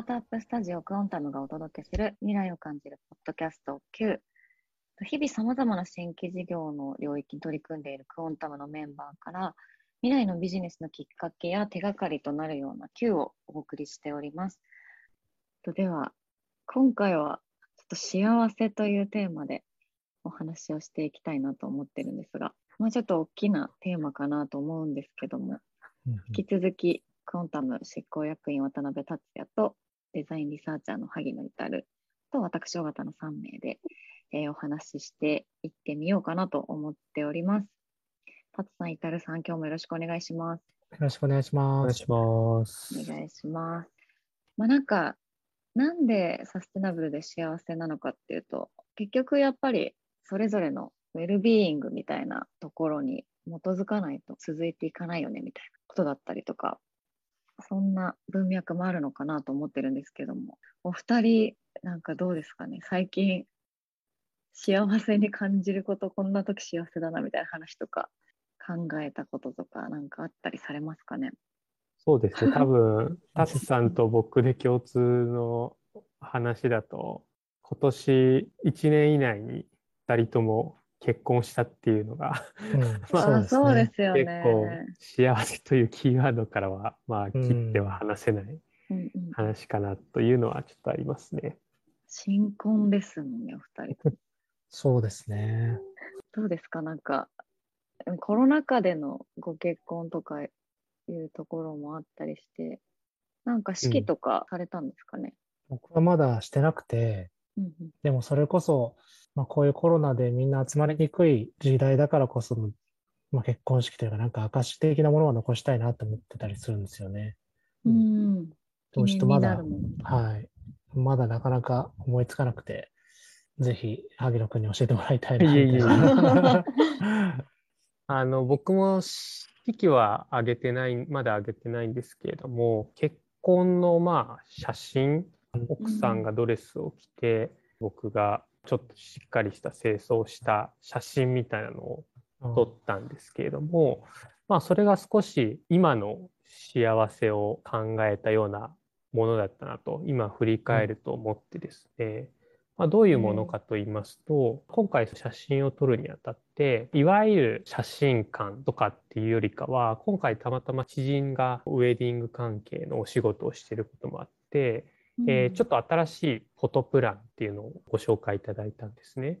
タートアップスタジオクオンタムがお届けする未来を感じるポッドキャスト Q。日々様々な新規事業の領域に取り組んでいるクオンタムのメンバーから未来のビジネスのきっかけや手がかりとなるような Q をお送りしております。では、今回はちょっと幸せというテーマでお話をしていきたいなと思ってるんですが、まあ、ちょっと大きなテーマかなと思うんですけども、引き続きクオンタム執行役員渡辺達也とデザインリサーチャーの萩野至と私尾形の3名で、えー、お話ししていってみようかなと思っております。達さん、至さん、今日もよろしくお願いします。よろしくお願いします。お願いします。お願いします。まあなんか、なんでサステナブルで幸せなのかっていうと、結局やっぱりそれぞれのウェルビーイングみたいなところに基づかないと続いていかないよねみたいなことだったりとか、そんな文脈もあるのかなと思ってるんですけども、お二人、なんかどうですかね、最近、幸せに感じること、こんな時幸せだなみたいな話とか、考えたこととか、なんかあったりされますかね。そうですね、多分、タスさんと僕で共通の話だと、今年1年以内に2人とも結婚したっていうのが まあ、そうですよね。結構幸せというキーワードからは、まあ、切っては話せない話かなというのはちょっとありますね。新婚ですもんね、お二人。そうですね。どうですか？なんか、コロナ禍でのご結婚とかいうところもあったりして、なんか式とかされたんですかね、うん、僕はまだしてなくて、うんうん、でもそれこそまあ、こういうコロナでみんな集まりにくい時代だからこその、まあ、結婚式というか、なんか証的なものは残したいなと思ってたりするんですよね。うん。どうしてまだ、はい。まだなかなか思いつかなくて、ぜひ、萩野君に教えてもらいたいな。いえいえ あの、僕も式は上げてない、まだ上げてないんですけれども、結婚のまあ写真、奥さんがドレスを着て、うん、僕がちょっとしっかりした清掃した写真みたいなのを撮ったんですけれども、まあそれが少し今の幸せを考えたようなものだったなと今振り返ると思ってですね、まあ、どういうものかと言いますと、今回写真を撮るにあたっていわゆる写真館とかっていうよりかは今回たまたま知人がウェディング関係のお仕事をしていることもあってえー、ちょっと新しいフォトプランっていうのをご紹介いただいたんですね。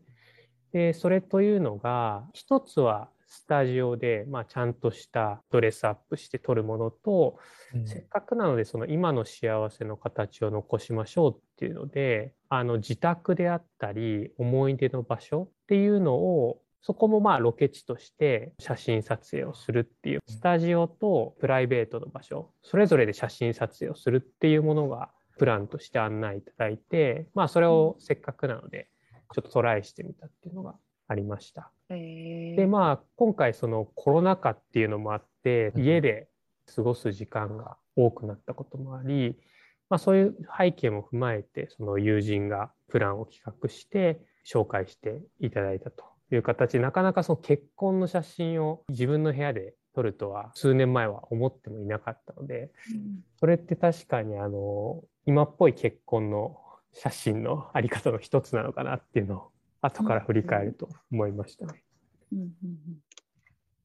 で、それというのが、一つはスタジオで、まあ、ちゃんとしたドレスアップして撮るものと、うん、せっかくなのでその今の幸せの形を残しましょうっていうのであの自宅であったり思い出の場所っていうのをそこもまあロケ地として写真撮影をするっていうスタジオとプライベートの場所それぞれで写真撮影をするっていうものがプランとして案内いただいて、まあ、それをせっかくなので、ちょっとトライしてみたっていうのがありました。で、まあ、今回そのコロナ禍っていうのもあって、家で過ごす時間が多くなったこともあり、まあ、そういう背景も踏まえて、その友人がプランを企画して紹介していただいたという形。で、なかなかその結婚の写真を自分の部屋で撮るとは数年前は思ってもいなかったので、それって確かにあの今っぽい結婚の写真のあり方の一つなのかなっていうのを後から振り返ると思いましたね。うんうんうん、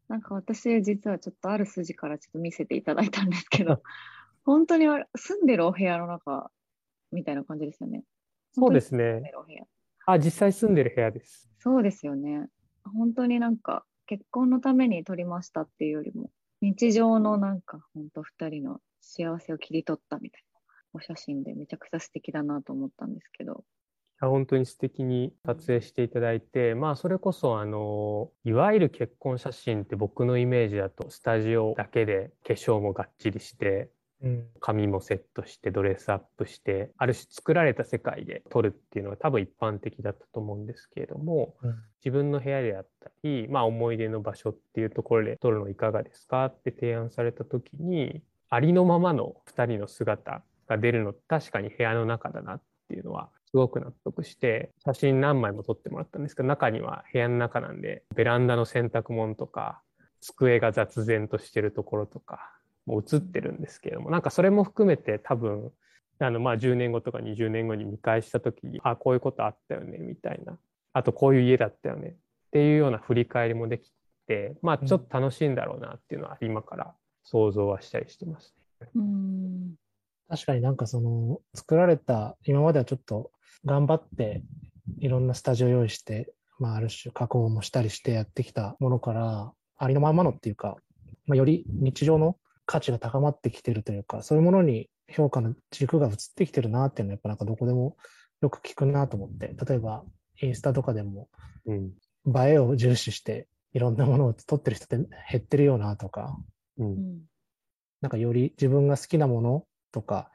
なんか私実はちょっとある筋からちょっと見せていただいたんですけど 本当に住んでるお部屋の中みたいな感じですよね。そうですね。あ実際住んでる部屋です。そうですよね。本当になんか結婚のために撮りましたっていうよりも日常のなんか本当2人の幸せを切り取ったみたいなお写真でめちゃくちゃ素敵だなと思ったんですけど。本当に素敵に撮影していただいて、まあそれこそあのいわゆる結婚写真って僕のイメージだとスタジオだけで化粧もがっちりして髪もセットしてドレスアップしてある種作られた世界で撮るっていうのが多分一般的だったと思うんですけれども、うん、自分の部屋であったり、まあ、思い出の場所っていうところで撮るのいかがですかって提案された時にありのままの2人の姿が出るの確かに部屋の中だなっていうのはすごく納得して写真何枚も撮ってもらったんですけど中には部屋の中なんでベランダの洗濯物とか机が雑然としてるところとかも映ってるんですけれどもなんかそれも含めて多分あのまあ10年後とか20年後に見返した時にあこういうことあったよねみたいな。あとこういう家だったよねっていうような振り返りもできてまあちょっと楽しいんだろうなっていうのは今から想像はしたりしてますね。うん確かになんかその作られた今まではちょっと頑張っていろんなスタジオ用意して、まあ、ある種加工もしたりしてやってきたものからありのままのっていうか、まあ、より日常の価値が高まってきてるというかそういうものに評価の軸が移ってきてるなっていうのはやっぱなんかどこでもよく聞くなと思って例えばインスタとかでも映えを重視していろんなものを撮ってる人って減ってるよなとか、うん、なんかより自分が好きなものとか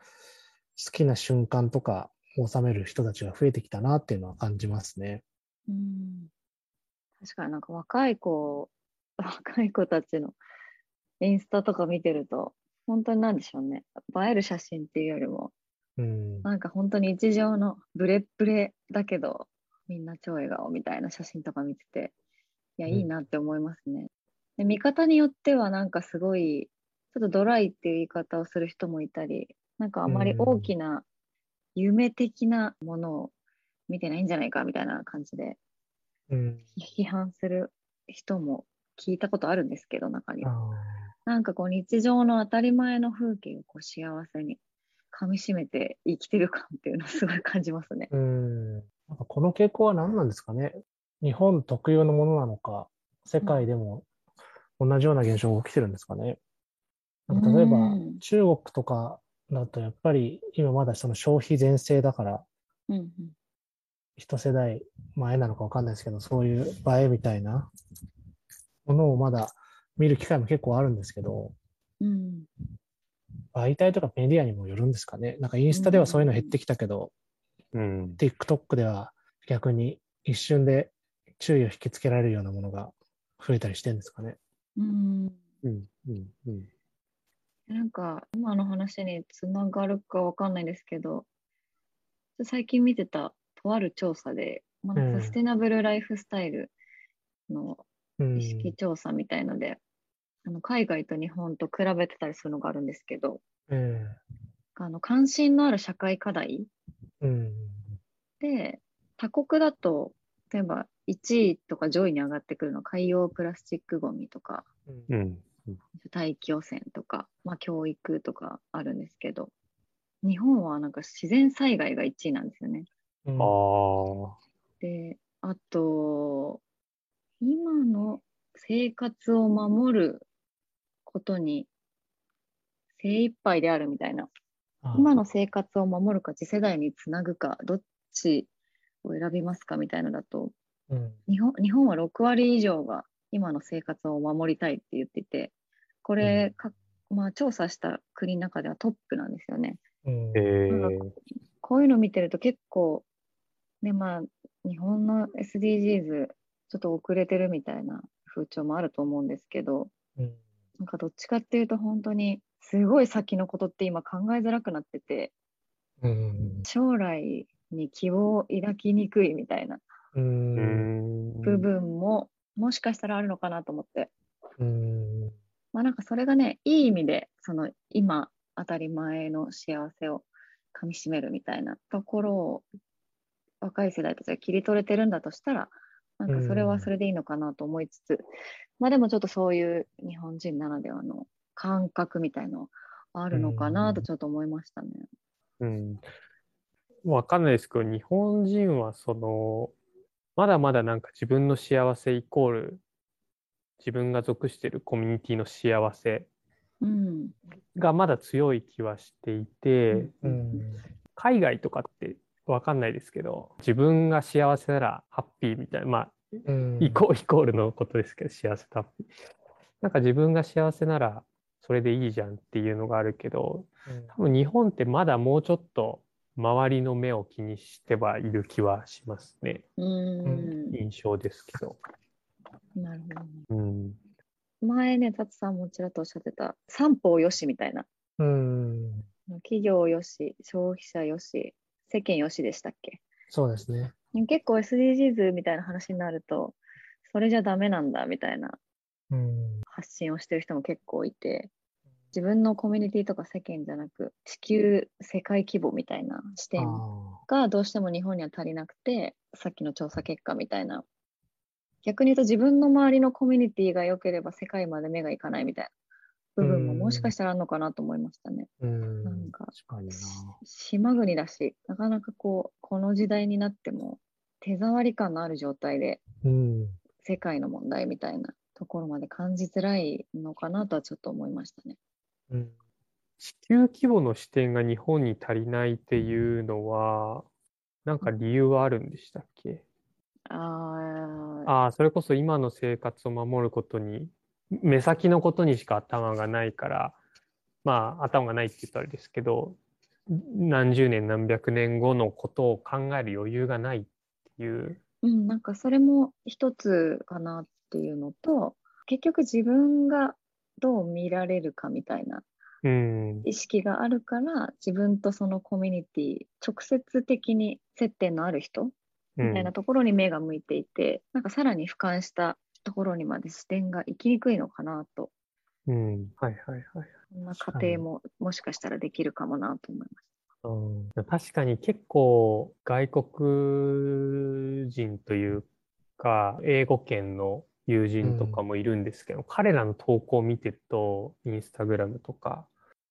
好きな瞬間とかを収める人たちが増えてきたなっていうのは感じますね。うん確かになんか若い子 若い子たちのインスタとか見てると本当に何でしょうね映える写真っていうよりも、うん、なんか本当に日常のブレブレだけどみんな超笑顔みたいな写真とか見てていや、いいなって思いますね。で見方によってはなんかすごいちょっとドライっていう言い方をする人もいたりなんかあまり大きな夢的なものを見てないんじゃないかみたいな感じで、批判する人も聞いたことあるんですけど中には。なんかこう日常の当たり前の風景をこう幸せにかみしめて生きてる感っていうのをすごい感じますね。うんなんかこの傾向は何なんですかね？日本特有のものなのか、世界でも同じような現象が起きてるんですかね？なんか例えば、中国とかだとやっぱり今まだその消費全盛だから、一世代前なのかわかんないですけど、そういう映えみたいなものをまだ見る機会も結構あるんですけど、うん、媒体とかメディアにもよるんですかね。なんかインスタではそういうの減ってきたけど、うん、TikTok では逆に一瞬で注意を引きつけられるようなものが増えたりしてるんですかね。うん。うんうんうんなんか、今の話につながるかわかんないですけど、最近見てたとある調査で、まあ、サステナブルライフスタイルの意識調査みたいので、うん、あの海外と日本と比べてたりするのがあるんですけど、うん、あの関心のある社会課題、うん、で他国だと例えば1位とか上位に上がってくるのは海洋プラスチックごみとか、うん、大気汚染とか、まあ、教育とかあるんですけど日本はなんか自然災害が1位なんですよね。うん、あであと今の生活を守ることに精一杯であるみたいな。今の生活を守るか次世代につなぐかどっちを選びますかみたいなのだとうん、日本日本は6割以上が今の生活を守りたいって言ってて、これか、まあ、調査した国の中ではトップなんですよね。うん、こういうの見てると結構、ねまあ、日本の SDGs ちょっと遅れてるみたいな風潮もあると思うんですけど、うん、なんかどっちかっていうと本当にすごい先のことって今考えづらくなってて、うん、将来に希望を抱きにくいみたいな部分ももしかしたらあるのかなと思って。うんまあなんかそれがね、いい意味で、その今当たり前の幸せをかみしめるみたいなところを若い世代たちが切り取れてるんだとしたら、なんかそれはそれでいいのかなと思いつつ、まあでもちょっとそういう日本人ならではの感覚みたいのあるのかなとちょっと思いましたね。うん。わかんないですけど、日本人はその、まだまだなんか自分の幸せイコール自分が属しているコミュニティの幸せがまだ強い気はしていて、うん、海外とかって分かんないですけど自分が幸せならハッピーみたいなまあ、うん、イコイコールのことですけど幸せとハッピー。なんか自分が幸せならそれでいいじゃんっていうのがあるけど多分日本ってまだもうちょっと周りの目を気にしてはいる気はしますね。うん。印象ですけど。なるほど、ね、うん、前ね、達さんもちらっとおっしゃってた、三方よしみたいな。うん企業よし、消費者よし、世間よしでしたっけ？そうですね。結構 SDGs みたいな話になると、それじゃダメなんだみたいな発信をしてる人も結構いて、自分のコミュニティとか世間じゃなく地球世界規模みたいな視点がどうしても日本には足りなくてさっきの調査結果みたいな逆に言うと自分の周りのコミュニティが良ければ世界まで目がいかないみたいな部分ももしかしたらあるのかなと思いましたね。うんなんか。島国だしなかなかこうこの時代になっても手触り感のある状態でうん。世界の問題みたいなところまで感じづらいのかなとはちょっと思いましたね。うん。地球規模の視点が日本に足りないっていうのは、なんか理由はあるんでしたっけ？ああ、それこそ今の生活を守ることに、目先のことにしか頭がないから、まあ頭がないって言ったらあれですけど、何十年何百年後のことを考える余裕がないっていう。うん、なんかそれも一つかなっていうのと結局自分がどう見られるかみたいなうん。意識があるから自分とそのコミュニティ直接的に接点のある人みたいなところに目が向いていて、なんかさらに俯瞰したところにまで視点が行きにくいのかなとうん。うん。はいはいはい。そんな過程ももしかしたらできるかもなと思いましうん確かに結構外国人というか英語圏の友人とかもいるんですけど、彼らの投稿を見てるとインスタグラムとか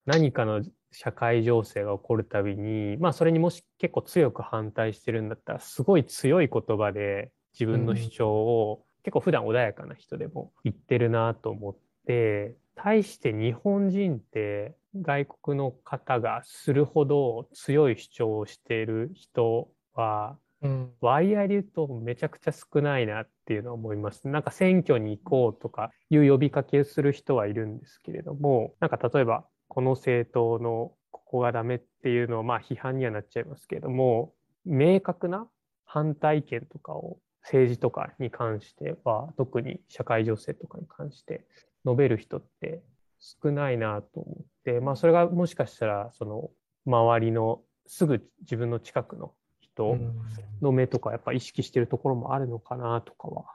何かの社会情勢が起こるたびにまあそれにもし結構強く反対してるんだったらすごい強い言葉で自分の主張を結構普段穏やかな人でも言ってるなと思って対して日本人って外国の方がするほど強い主張をしている人はうん。割合で言うとめちゃくちゃ少ないなっていうのは思います。なんか選挙に行こうとかいう呼びかけをする人はいるんですけれども、なんか例えばこの政党のここがダメっていうのはまあ批判にはなっちゃいますけれども、明確な反対意見とかを政治とかに関しては、特に社会情勢とかに関して述べる人って少ないなと思って、まあそれがもしかしたらその周りのすぐ自分の近くの人の目とかやっぱ意識してるところもあるのかなとかは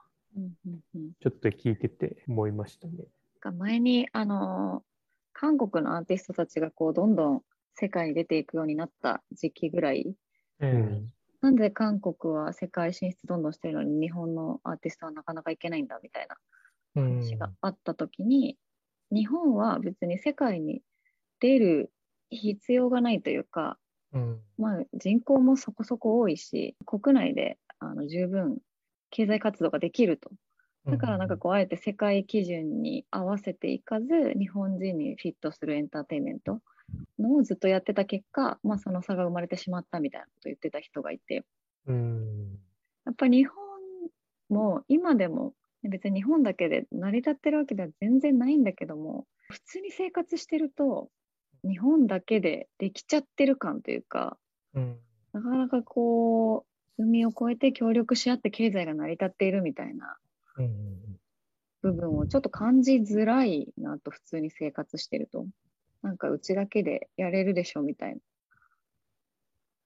ちょっと聞いてて思いましたね。が前にあの韓国のアーティストたちがこうどんどん世界に出ていくようになった時期ぐらいうん。なんで韓国は世界進出どんどんしてるのに日本のアーティストはなかなかいけないんだみたいなうん。話があった時に、日本は別に世界に出る必要がないというか、うん。まあ、人口もそこそこ多いし国内であの十分経済活動ができるとだからなんかこうあえて世界基準に合わせていかず日本人にフィットするエンターテインメントのをずっとやってた結果、まあ、その差が生まれてしまったみたいなことを言ってた人がいてうん。やっぱり日本も今でも別に日本だけで成り立ってるわけでは全然ないんだけども普通に生活してると日本だけでできちゃってる感というかうん。なかなかこう海を越えて協力し合って経済が成り立っているみたいなうん。部分をちょっと感じづらいなと普通に生活してるとなんかうちだけでやれるでしょみたいな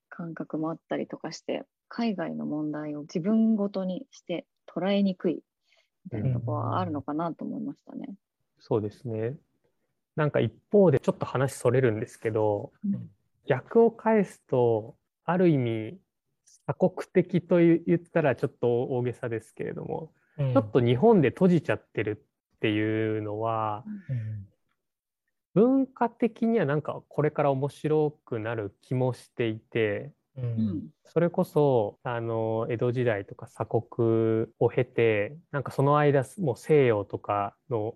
感覚もあったりとかして海外の問題を自分ごとにして捉えにくいみたいなところはあるのかなと思いましたね。そうですね。なんか一方でちょっと話それるんですけど、うん逆を返すと、ある意味、鎖国的と言ったらちょっと大げさですけれども、うん。ちょっと日本で閉じちゃってるっていうのは、文化的にはなんかこれから面白くなる気もしていて、それこそ、あの、江戸時代とか鎖国を経て、なんかその間、もう西洋とかの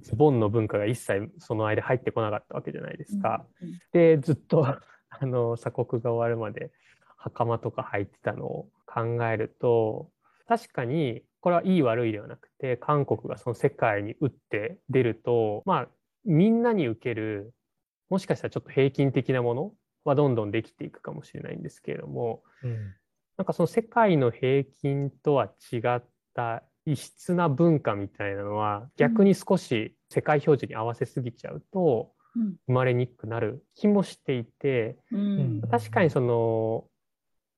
ズボンの文化が一切その間入ってこなかったわけじゃないですか。うんで、ずっと、あの、鎖国が終わるまで袴とか履いてたのを考えると、確かに、これはいい悪いではなくて、韓国がその世界に打って出ると、まあ、みんなに受ける、もしかしたらちょっと平均的なものはどんどんできていくかもしれないんですけれども、うん。なんかその世界の平均とは違った異質な文化みたいなのは逆に少し世界標準に合わせすぎちゃうとうん。生まれにくくなる気もしていてうん。確かにその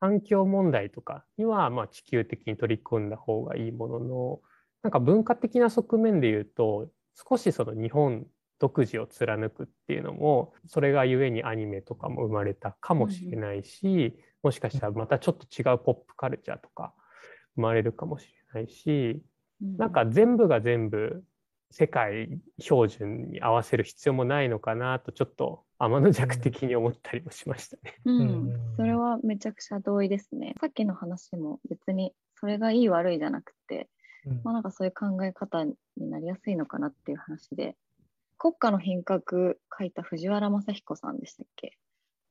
環境問題とかにはまあ地球的に取り組んだ方がいいもののなんか文化的な側面で言うと少しその日本独自を貫くっていうのもそれがゆえにアニメとかも生まれたかもしれないし、うん、もしかしたらまたちょっと違うポップカルチャーとか生まれるかもしれないし、うん、なんか全部が全部世界標準に合わせる必要もないのかなとちょっと天の弱的に思ったりもしましたね。うん、それはめちゃくちゃ同意ですね。さっきの話も別にそれがいい悪いじゃなくて、うん、まあなんかそういう考え方になりやすいのかなっていう話で、国家の品格書いた藤原正彦さんでしたっけ、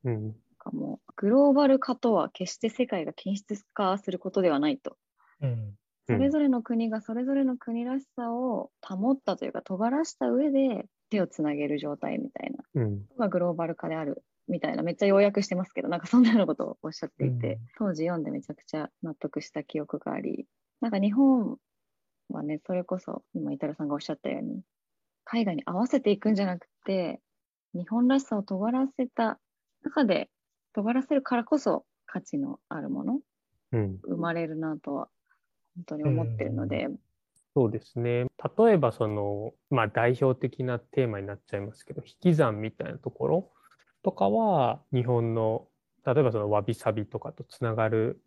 うん、かもグローバル化とは決して世界が均質化することではないと。うん。それぞれの国がそれぞれの国らしさを保ったというか尖らした上で手をつなげる状態みたいな。のがグローバル化であるみたいなめっちゃ要約してますけどなんかそんなようなことをおっしゃっていて、うん、当時読んでめちゃくちゃ納得した記憶がありなんか日本はねそれこそ今イタラさんがおっしゃったように海外に合わせていくんじゃなくて日本らしさを尖らせた中で尖らせるからこそ価値のあるもの、うん、生まれるなとは本当に思ってるので。そうですね。例えばその、まあ、代表的なテーマになっちゃいますけど引き算みたいなところとかは日本の例えばそのわびさびとかとつながる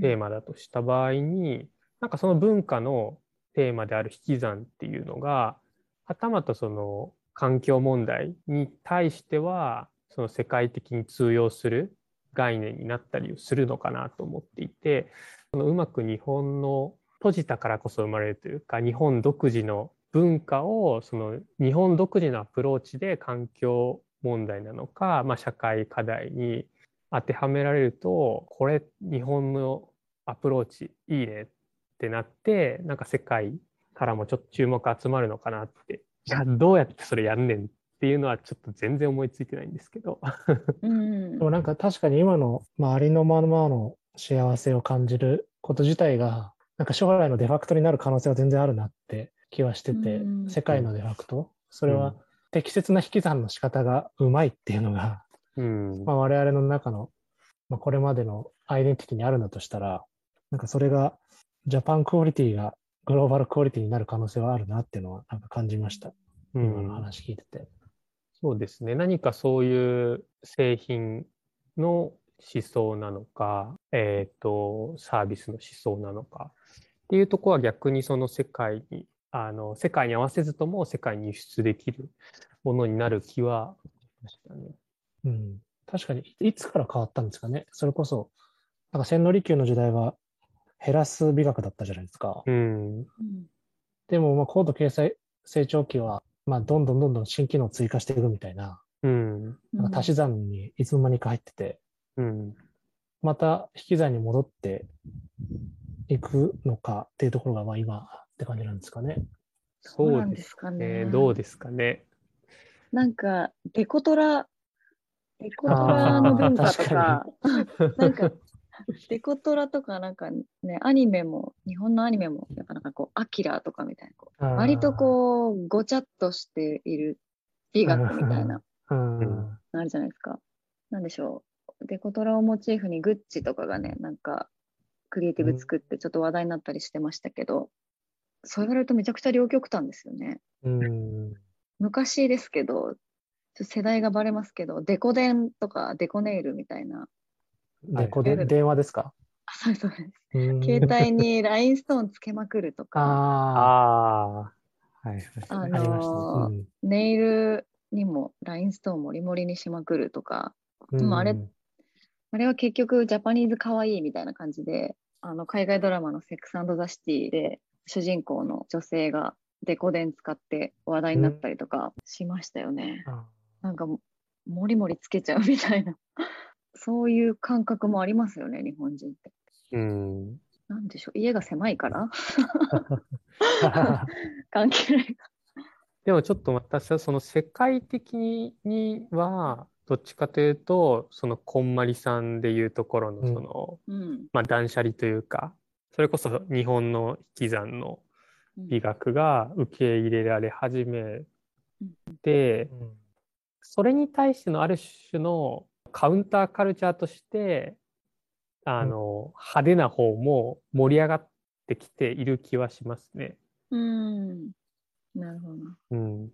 テーマだとした場合に、うん、なんかその文化のテーマである引き算っていうのがはたまたその環境問題に対してはその世界的に通用する概念になったりするのかなと思っていてそのうまく日本の閉じたからこそ生まれるというか日本独自の文化をその日本独自のアプローチで環境問題なのか、まあ、社会課題に当てはめられるとこれ日本のアプローチいいねってなってなんか世界からもちょっと注目集まるのかなって。じゃあどうやってそれやんねんっていうのはちょっと全然思いついてないんですけど。うん、でもなんか確かに今の、まあ、ありのままの幸せを感じること自体が、なんか将来のデファクトになる可能性は全然あるなって気はしてて、世界のデファクト、それは適切な引き算の仕方がうまいっていうのが、うん、まあ我々の中の、まあ、これまでのアイデンティティにあるんだとしたら、なんかそれがジャパンクオリティがグローバルクオリティになる可能性はあるなっていうのはなんか感じました。うん、今の話聞いてて。そうですね。何かそういう製品の思想なのか、えっ、ー、と、サービスの思想なのかっていうところは逆にその世界に、あの、世界に合わせずとも世界に輸出できるものになる気はしましたね。うん。確かに、いつから変わったんですかね？それこそ、なんか千利休の時代は減らす美学だったじゃないですか。うん。でも、まあ、高度経済成長期は、まあ、どんどんどんどん新機能を追加していくみたいな、うん、なんか足し算にいつの間にか入ってて、うん、また引き算に戻っていくのかっていうところが、まあ今って感じなんですかね。そうですかね。どうですかね。なんか、デコトラ、デコトラの文化とか、なんか、デコトラとかなんかね、アニメも、日本のアニメも、なかなかこう、アキラとかみたいな、こう割とこう、ごちゃっとしている美学みたいな、あるじゃないですか。なんでしょう。デコトラをモチーフにグッチとかがね、なんかクリエイティブ作ってちょっと話題になったりしてましたけど、うん、そう言われるとめちゃくちゃ両極端ですよね。うん、昔ですけど、世代がバレますけど、デコ電とかデコネイルみたいな。デコ電、電話ですか？そうそうです。携帯にラインストーンつけまくるとか。ああ。はい。あの、うん、ネイルにもラインストーンもりもりにしまくるとか。でもあれ、あれは結局ジャパニーズかわいいみたいな感じで、あの海外ドラマのセックスザ・シティで主人公の女性がデコ電使って話題になったりとかしましたよね。うん、なんかもりもりつけちゃうみたいな そういう感覚もありますよね、日本人って。うん。なんでしょう、家が狭いから？関係ないか。でもちょっと私はその世界的にはどっちかというとそのこんまりさんでいうところのその、うん、まあ、断捨離というかそれこそ日本の引き算の美学が受け入れられ始めて、うん、それに対してのある種のカウンターカルチャーとしてあの、派手な方も盛り上がってきている気はしますね。うん。なるほど。うん。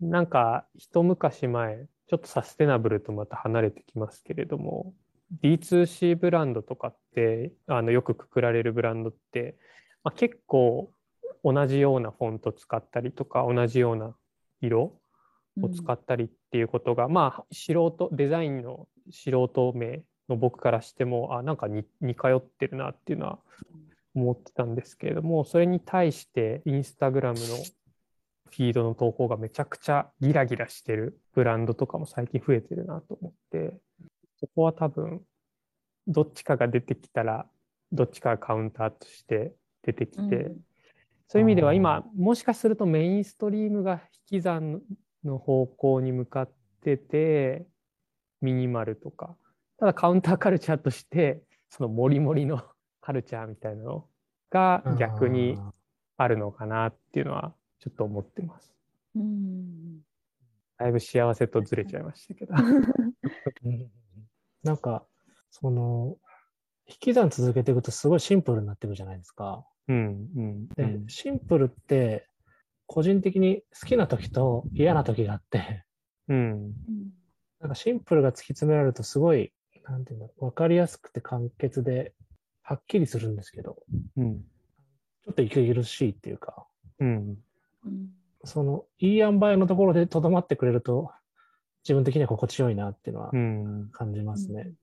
なんか一昔前、ちょっとサステナブルとまた離れてきますけれども、D2C ブランドとかってあのよくくくられるブランドって、まあ、結構同じようなフォント使ったりとか同じような色を使ったりっていうことが、うん、まあ素人デザインの素人名の僕からしてもあなんか似通ってるなっていうのは思ってたんですけれどもそれに対してインスタグラムのフィードの投稿がめちゃくちゃギラギラしてるブランドとかも最近増えてるなと思ってそこは多分どっちかが出てきたらどっちかがカウンターとして出てきて、うん、そういう意味では今もしかするとメインストリームが引き算の方向に向かっててミニマルとか。ただカウンターカルチャーとしてそのモリモリのカルチャーみたいなのが逆にあるのかなっていうのはちょっと思ってます。うんだいぶ幸せとずれちゃいましたけど。なんか、その、引き算続けていくとすごいシンプルになっていくじゃないですか。うん、うん、で、シンプルって、個人的に好きな時と嫌な時があって、うん。なんかシンプルが突き詰められるとすごい、なんていうの、わかりやすくて簡潔で、はっきりするんですけど、うん。ちょっと息苦しいっていうか、うん。その、いい塩梅のところでとどまってくれると、自分的には心地よいなっていうのは感じますね。うん、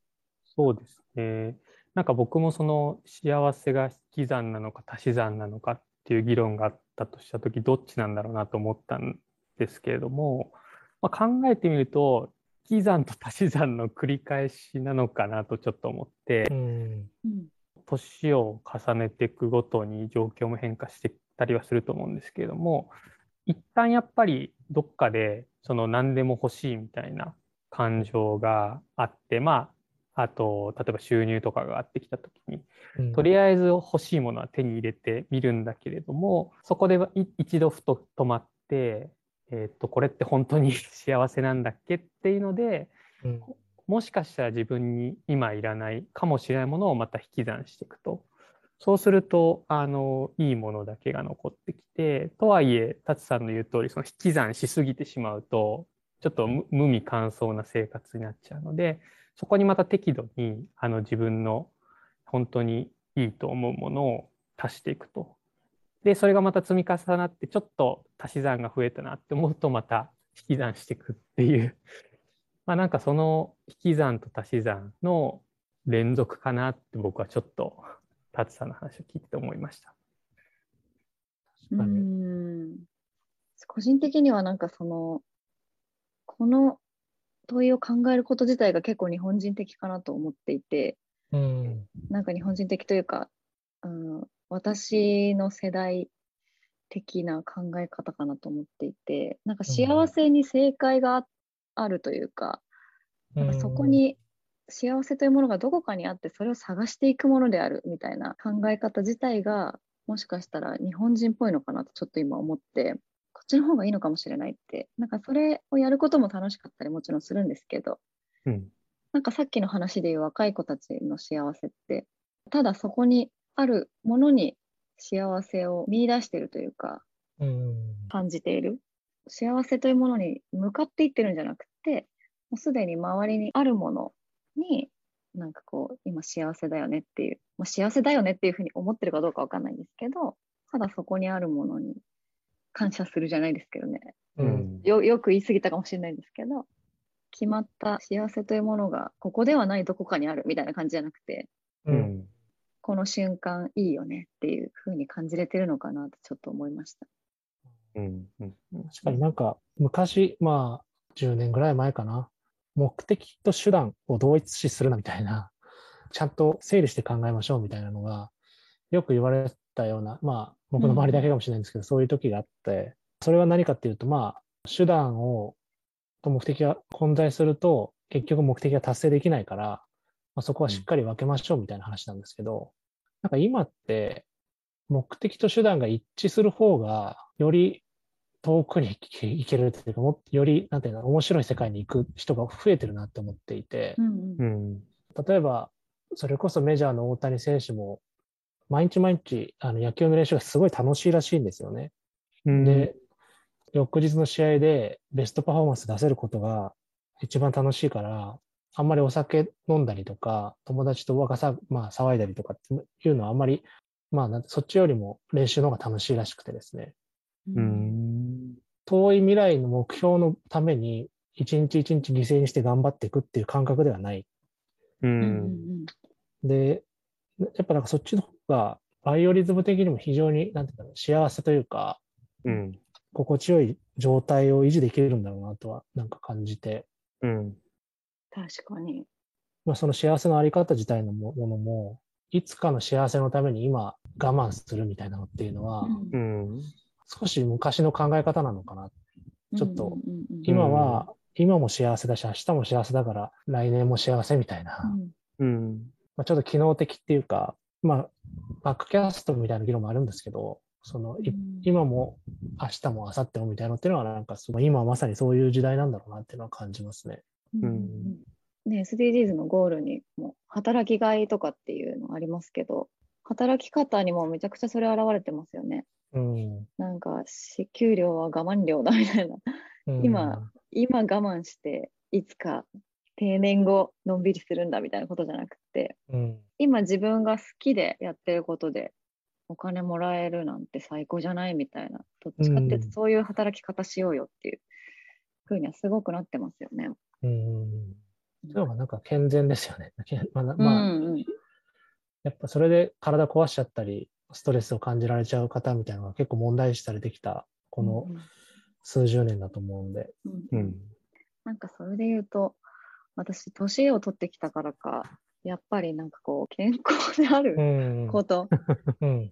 そうですね。なんか僕もその幸せが引き算なのか足し算なのかっていう議論があったとした時どっちなんだろうなと思ったんですけれども、まあ、考えてみると引き算と足し算の繰り返しなのかなとちょっと思って、うん、年を重ねていくごとに状況も変化してたりはすると思うんですけれども一旦やっぱりどっかでその何でも欲しいみたいな感情があってまああと例えば収入とかがあってきた時に、うん、とりあえず欲しいものは手に入れてみるんだけれどもそこで一度ふと止まって、えー、とこれって本当に 幸せなんだっけっていうので、うん、もしかしたら自分に今いらないかもしれないものをまた引き算していくと。そうすると、あの、いいものだけが残ってきて、とはいえ、達さんの言う通り、その引き算しすぎてしまうと、ちょっと無味乾燥な生活になっちゃうので、そこにまた適度に、あの、自分の本当にいいと思うものを足していくと。で、それがまた積み重なって、ちょっと足し算が増えたなって思うと、また引き算していくっていう。まあなんかその引き算と足し算の連続かなって僕はちょっと達さんの話を聞いて思いました。確かに。個人的にはなんかその、この問いを考えること自体が結構日本人的かなと思っていて、うん、なんか日本人的というか、うん、私の世代的な考え方かなと思っていて、なんか幸せに正解があるというか、うん、なんかそこに幸せというものがどこかにあってそれを探していくものであるみたいな考え方自体がもしかしたら日本人っぽいのかなとちょっと今思ってこっちの方がいいのかもしれないって。なんかそれをやることも楽しかったりもちろんするんですけど、うん、なんかさっきの話でいう若い子たちの幸せってただそこにあるものに幸せを見出しているというか、うん、感じている。幸せというものに向かっていってるんじゃなくてもうすでに周りにあるものになんかこう今幸せだよねっていう、まあ、幸せだよねっていうふうに思ってるかどうかわかんないんですけどただそこにあるものに感謝するじゃないですけどね、うん、よよく言い過ぎたかもしれないんですけど決まった幸せというものがここではないどこかにあるみたいな感じじゃなくて、うん、この瞬間いいよねっていうふうに感じれてるのかなとちょっと思いました。うん、確かになんか昔まあ10年ぐらい前かな目的と手段を同一視するなみたいな、ちゃんと整理して考えましょうみたいなのが、よく言われたような、まあ、僕の周りだけかもしれないんですけど、うん、そういう時があって、それは何かっていうと、まあ、手段を、と目的が混在すると、結局目的が達成できないから、まあ、そこはしっかり分けましょうみたいな話なんですけど、なんか今って、目的と手段が一致する方が、より遠くに行けるというか、もより、なんていうの、面白い世界に行く人が増えてるなって思っていて、うんうん、例えば、それこそメジャーの大谷選手も、毎日毎日あの野球の練習がすごい楽しいらしいんですよね。うん、で、翌日の試合でベストパフォーマンス出せることが一番楽しいから、あんまりお酒飲んだりとか、友達と若さ、まあ、騒いだりとかっていうのはあんまり、まあ、そっちよりも練習の方が楽しいらしくてですね。うん、遠い未来の目標のために、一日一日犠牲にして頑張っていくっていう感覚ではない。うん、で、やっぱなんかそっちの方が、バイオリズム的にも非常に、なんていうか、幸せというか、うん、心地よい状態を維持できるんだろうなとは、なんか感じて。うん。確かに。まあ、その幸せのあり方自体のものも、いつかの幸せのために今我慢するみたいなのっていうのは、うん、少し昔の考え方なのかな。ちょっと、今は、今も幸せだし、明日も幸せだから、来年も幸せみたいな。うん。まあ、ちょっと機能的っていうか、まあ、バックキャストみたいな議論もあるんですけど、その、今も明日も明後日もみたいなのっていうのは、なんか、今まさにそういう時代なんだろうなっていうのは感じますね。うん、ね、SDGs のゴールにも働きがいとかっていうのありますけど、働き方にもめちゃくちゃそれ現れてますよね。うん、なんか、給料は我慢料だみたいな。今、今我慢して、いつか定年後のんびりするんだみたいなことじゃなくて、うん、今自分が好きでやってることでお金もらえるなんて最高じゃないみたいな、どっちかってそういう働き方しようよっていうふうにはすごくなってますよね。うん。そういうのがなんか健全ですよね。まあ、まあ、うんうん、やっぱそれで体壊しちゃったり、ストレスを感じられちゃう方みたいなのが結構問題視されてきた、この数十年だと思うんで。うん、うん、なんかそれで言うと、私、年を取ってきたからか、やっぱりなんかこう、健康であること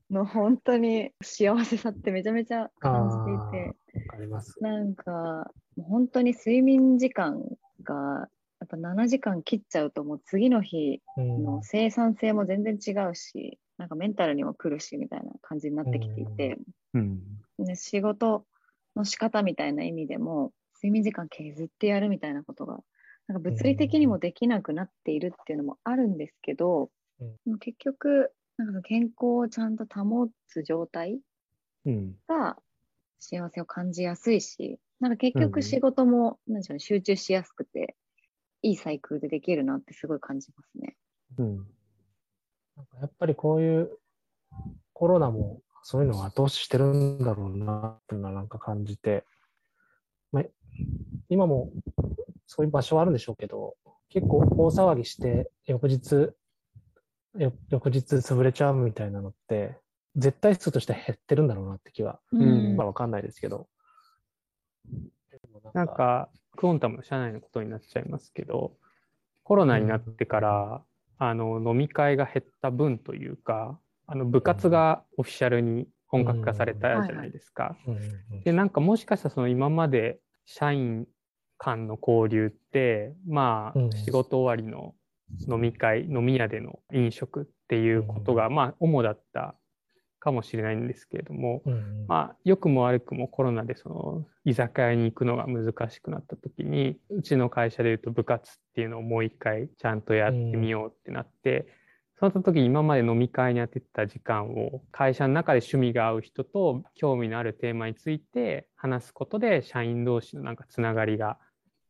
の本当に幸せさってめちゃめちゃ感じていて、かります。なんか、本当に睡眠時間がやっぱ7時間切っちゃうともう次の日の生産性も全然違うし、なんかメンタルにも来るしみたいな感じになってきていて、うん。で仕事の仕方みたいな意味でも睡眠時間削ってやるみたいなことがなんか物理的にもできなくなっているっていうのもあるんですけど、うん、結局なんか健康をちゃんと保つ状態が幸せを感じやすいし、なんか結局仕事も、なんでしょうね、集中しやすくて、いいサイクルでできるなってすごい感じますね。うん。なんかやっぱりこういうコロナもそういうのを後押ししてるんだろうなっていうのはなんか感じて、まあ、今もそういう場所はあるんでしょうけど、結構大騒ぎして翌日、翌日潰れちゃうみたいなのって、絶対数として減ってるんだろうなって気は、うん、まあわかんないですけど。なんか、クオンタムの社内のことになっちゃいますけど、コロナになってから、うん、あの飲み会が減った分というか、あの部活がオフィシャルに本格化されたじゃないですか。で、なんかもしかしたらその今まで社員間の交流って、まあ、仕事終わりの飲み会、飲み屋での飲食っていうことが、まあ、主だったかもしれないんですけれども、うんうん、まあ、良くも悪くもコロナでその居酒屋に行くのが難しくなった時にうちの会社でいうと部活っていうのをもう一回ちゃんとやってみようってなって、うん、その時に今まで飲み会に当てた時間を会社の中で趣味が合う人と興味のあるテーマについて話すことで社員同士のなんかつながりが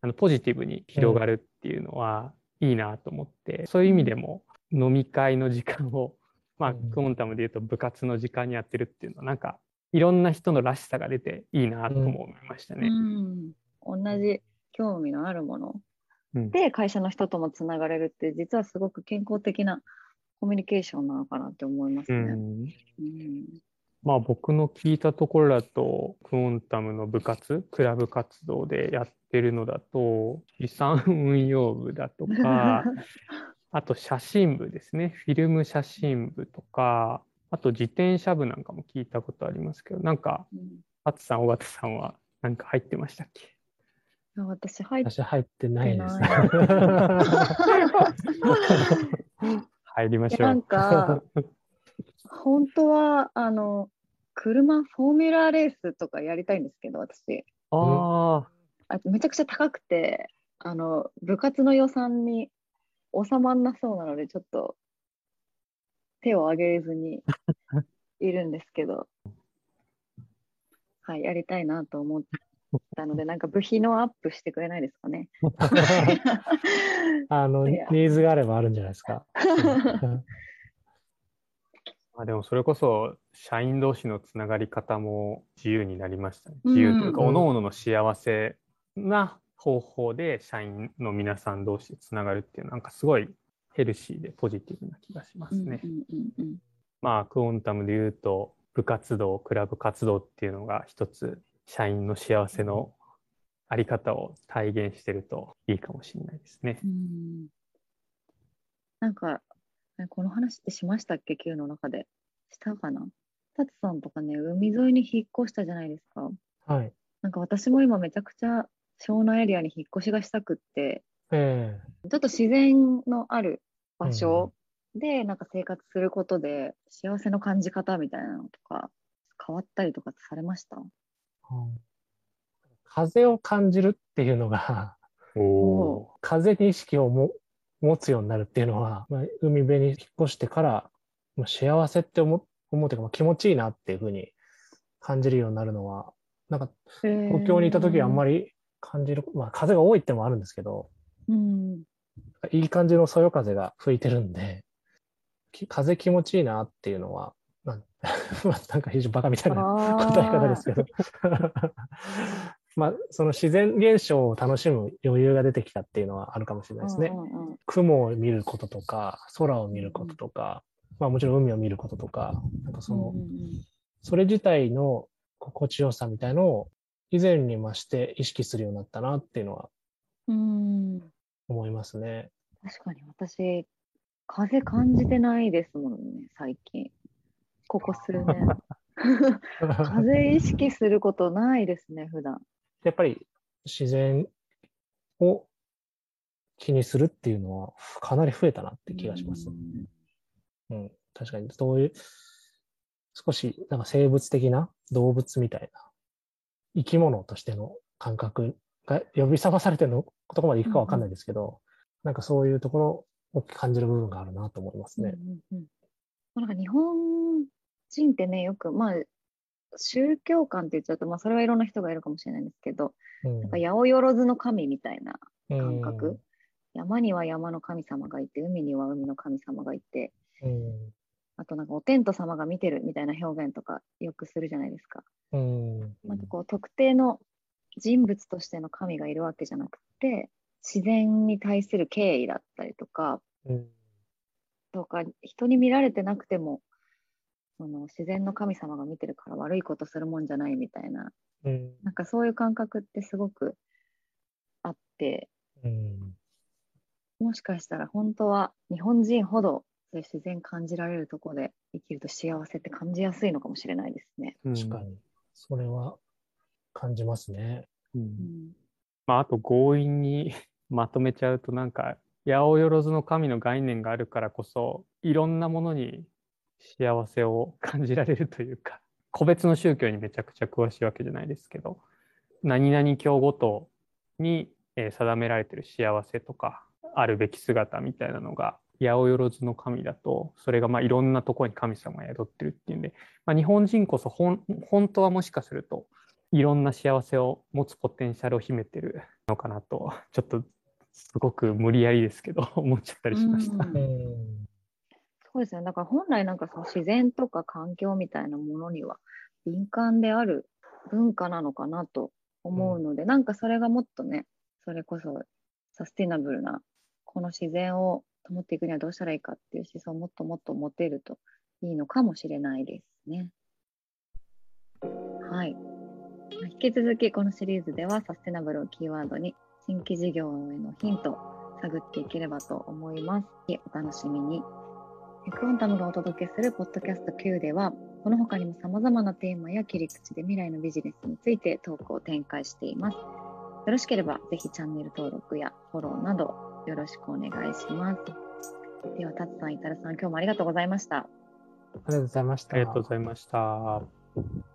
あのポジティブに広がるっていうのはいいなと思って、うん、そういう意味でも飲み会の時間をまあ、クオンタムで言うと部活の時間にやってるっていうのは、なんか、いろんな人のらしさが出ていいなとも思いましたね。うん、同じ興味のあるもの。で会社の人ともつながれるって、実はすごく健康的なコミュニケーションなのかなって思いますね。うん、まあ僕の聞いたところだと、クオンタムの部活、クラブ活動でやってるのだと、資産運用部だとか、あと写真部ですね。フィルム写真部とか、あと自転車部なんかも聞いたことありますけど、なんか、ハ、ツ、さん、尾形さんはなんか入ってましたっけ？私入っ私入ってないです、ね。入りましょう。なんか、本当は、あの、車フォーミュラーレースとかやりたいんですけど、私。ああ。めちゃくちゃ高くて、あの、部活の予算に収まんなそうなので、ちょっと手を挙げれずにいるんですけど、はい、やりたいなと思ったので、なんか部費のアップしてくれないですかね。あの、ニーズがあればあるんじゃないですか。あでもそれこそ社員同士のつながり方も自由になりましたね。自由というか、おのおのの幸せな方法で社員の皆さん同士でつながるっていうなんかすごいヘルシーでポジティブな気がしますね。まあクオンタムで言うと部活動クラブ活動っていうのが一つ社員の幸せのあり方を体現してるといいかもしれないですね。んなんかこの話ってしましたっけ ?Q の中で。したかな？タツさんとかね、海沿いに引っ越したじゃないですか。はい。なんか私も今めちゃくちゃ湘南エリアに引っ越しがしたくって、えー、ちょっと自然のある場所でなんか生活することで幸せの感じ方みたいなのとか変わったりとかされました、うん、風を感じるっていうのが風に意識をも持つようになるっていうのは、まあ、海辺に引っ越してから、まあ、幸せって思思うというか、まあ、気持ちいいなっていうふうに感じるようになるのは、なんか東京にいた時はあんまり感じる、まあ風が多いってもあるんですけど、うん、いい感じのそよ風が吹いてるんで、風気持ちいいなっていうのは、なん なんか非常にバカみたいな答え方ですけど。まあ、その自然現象を楽しむ余裕が出てきたっていうのはあるかもしれないですね。うんうん、雲を見ることとか、空を見ることとか、うん、まあもちろん海を見ることとか、なんかその、うんうん、それ自体の心地よさみたいのを以前に増して意識するようになったなっていうのは思いますね。確かに私、風感じてないですもんね、最近。ここ数年。風意識することないですね、普段。やっぱり自然を気にするっていうのはかなり増えたなって気がします。うん、うん、確かにそういう少しなんか生物的な動物みたいな生き物としての感覚が呼び覚まされてるのとこまでいくかわかんないですけど、うん、なんかそういうところを感じる部分があるなと思いますね。うんうん、なんか日本人ってね、よく、まあ、宗教観って言っちゃうと、まあ、それはいろんな人がいるかもしれないんですけど、うん、なんか八百万の神みたいな感覚、うん、山には山の神様がいて海には海の神様がいて、うん、あとなんかお天道様が見てるみたいな表現とかよくするじゃないですか。うん、なんかこう特定の人物としての神がいるわけじゃなくて自然に対する敬意だったりとか、とか人に見られてなくてもその自然の神様が見てるから悪いことするもんじゃないみたいな、うん、なんかそういう感覚ってすごくあって、うん、もしかしたら本当は日本人ほどそういう自然感じられるところで生きると幸せって感じやすいのかもしれないですね。確かに。それは感じますね。うん、まあ、あと強引に まとめちゃうとなんか八百万の神の概念があるからこそいろんなものに幸せを感じられるというか個別の宗教にめちゃくちゃ詳しいわけじゃないですけど何々教ごとに定められてる幸せとかあるべき姿みたいなのが八百万の神だとそれがまあいろんなところに神様が宿ってるっていうんで、まあ、日本人こそ本当はもしかするといろんな幸せを持つポテンシャルを秘めてるのかなとちょっとすごく無理やりですけど 思っちゃったりしました。そうですね。だから本来なんかその自然とか環境みたいなものには敏感である文化なのかなと思うので、うん、なんかそれがもっとね、それこそサスティナブルな、この自然を保っていくにはどうしたらいいかっていう思想をもっともっと持てるといいのかもしれないですね。はい。引き続きこのシリーズではサステナブルをキーワードに新規事業へのヒントを探っていければと思います。お楽しみに。クオンタムがお届けするポッドキャスト Q では、この他にも様々なテーマや切り口で未来のビジネスについてトークを展開しています。よろしければぜひチャンネル登録やフォローなどよろしくお願いします。では、タツさん、イタルさん、今日もありがとうございました。ありがとうございました。ありがとうございました。